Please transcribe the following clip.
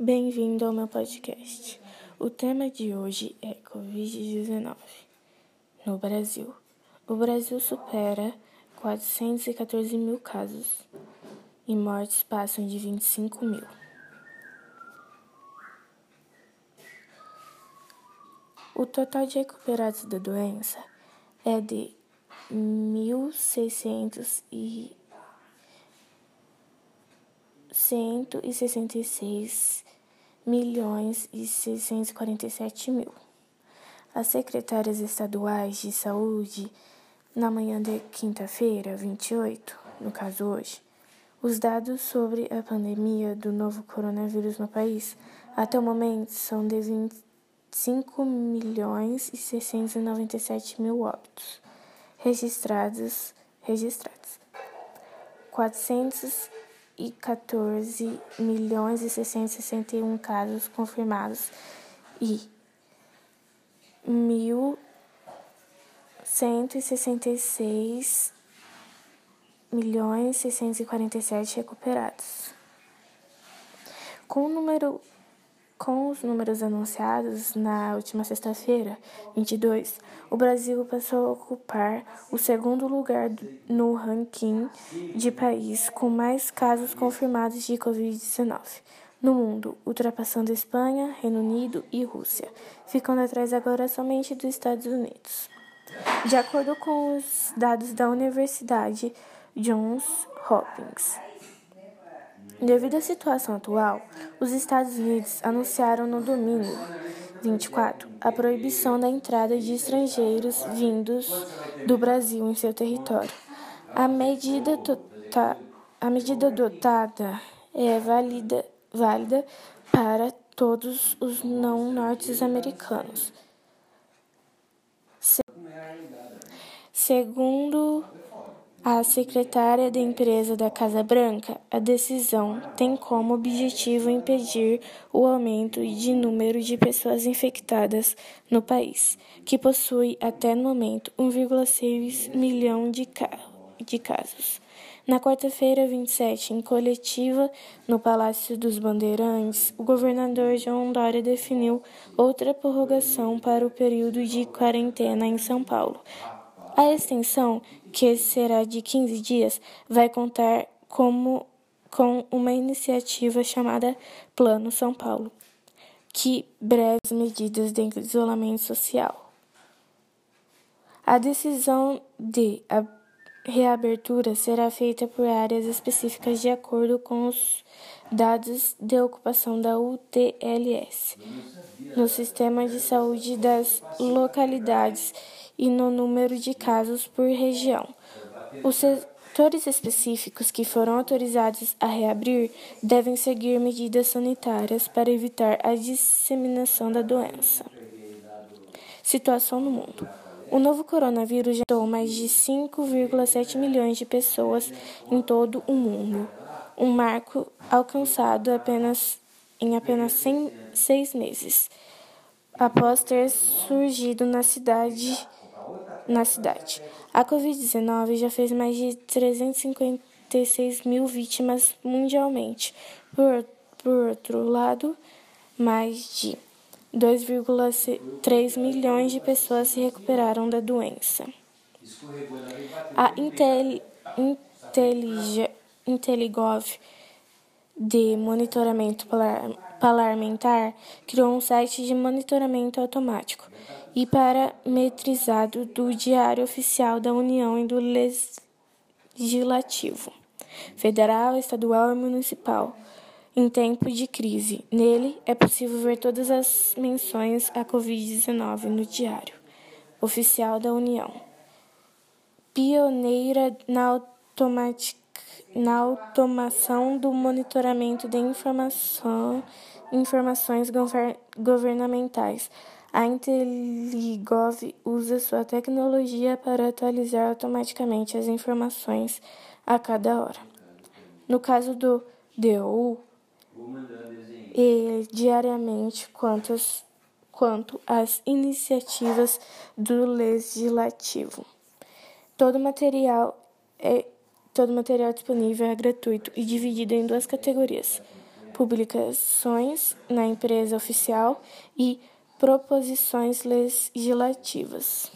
Bem-vindo ao meu podcast. O tema de hoje é Covid-19 no Brasil. O Brasil supera 414 mil casos e mortes passam de 25 mil. O total de recuperados da doença é de 1.600 e 166 milhões e 647 mil. As secretárias estaduais de saúde, na manhã de quinta-feira, 28, no caso hoje, os dados sobre a pandemia do novo coronavírus no país até o momento são de 25 milhões e 697 mil óbitos registrados, registrados. 400 e 14 milhões e 661 casos confirmados e 1.166 milhões e 647 recuperados. Com o número com os números anunciados na última sexta-feira, 22, o Brasil passou a ocupar o segundo lugar no ranking de país com mais casos confirmados de Covid-19 no mundo, ultrapassando Espanha, Reino Unido e Rússia, ficando atrás agora somente dos Estados Unidos. De acordo com os dados da Universidade Johns Hopkins, Devido à situação atual, os Estados Unidos anunciaram no domingo 24 a proibição da entrada de estrangeiros vindos do Brasil em seu território. A medida, tota, a medida adotada é válida, válida para todos os não norte-americanos. Segundo a secretária de empresa da Casa Branca, a decisão tem como objetivo impedir o aumento de número de pessoas infectadas no país, que possui até no momento 1,6 milhão de, ca de casos. Na quarta-feira, 27, em coletiva no Palácio dos Bandeirantes, o governador João Dória definiu outra prorrogação para o período de quarentena em São Paulo, a extensão, que será de 15 dias, vai contar como, com uma iniciativa chamada Plano São Paulo, que breves medidas de isolamento social. A decisão de reabertura será feita por áreas específicas de acordo com os dados de ocupação da UTLS no sistema de saúde das localidades e no número de casos por região. Os setores específicos que foram autorizados a reabrir devem seguir medidas sanitárias para evitar a disseminação da doença. Situação no mundo. O novo coronavírus já matou mais de 5,7 milhões de pessoas em todo o mundo, um marco alcançado apenas em apenas 100, seis meses, após ter surgido na cidade na cidade. A Covid-19 já fez mais de 356 mil vítimas mundialmente. Por, por outro lado, mais de 2,3 milhões de pessoas se recuperaram da doença. A Intel, Inteligov de monitoramento parlamentar criou um site de monitoramento automático e parametrizado do Diário Oficial da União e do Legislativo Federal, Estadual e Municipal em tempo de crise. Nele é possível ver todas as menções à Covid-19 no Diário Oficial da União. Pioneira na, na automação do monitoramento de informação, informações governamentais. A Inteligov usa sua tecnologia para atualizar automaticamente as informações a cada hora. No caso do DOU, e diariamente quanto às, quanto às iniciativas do legislativo. Todo material é todo material disponível é gratuito e dividido em duas categorias publicações na imprensa oficial e proposições legislativas.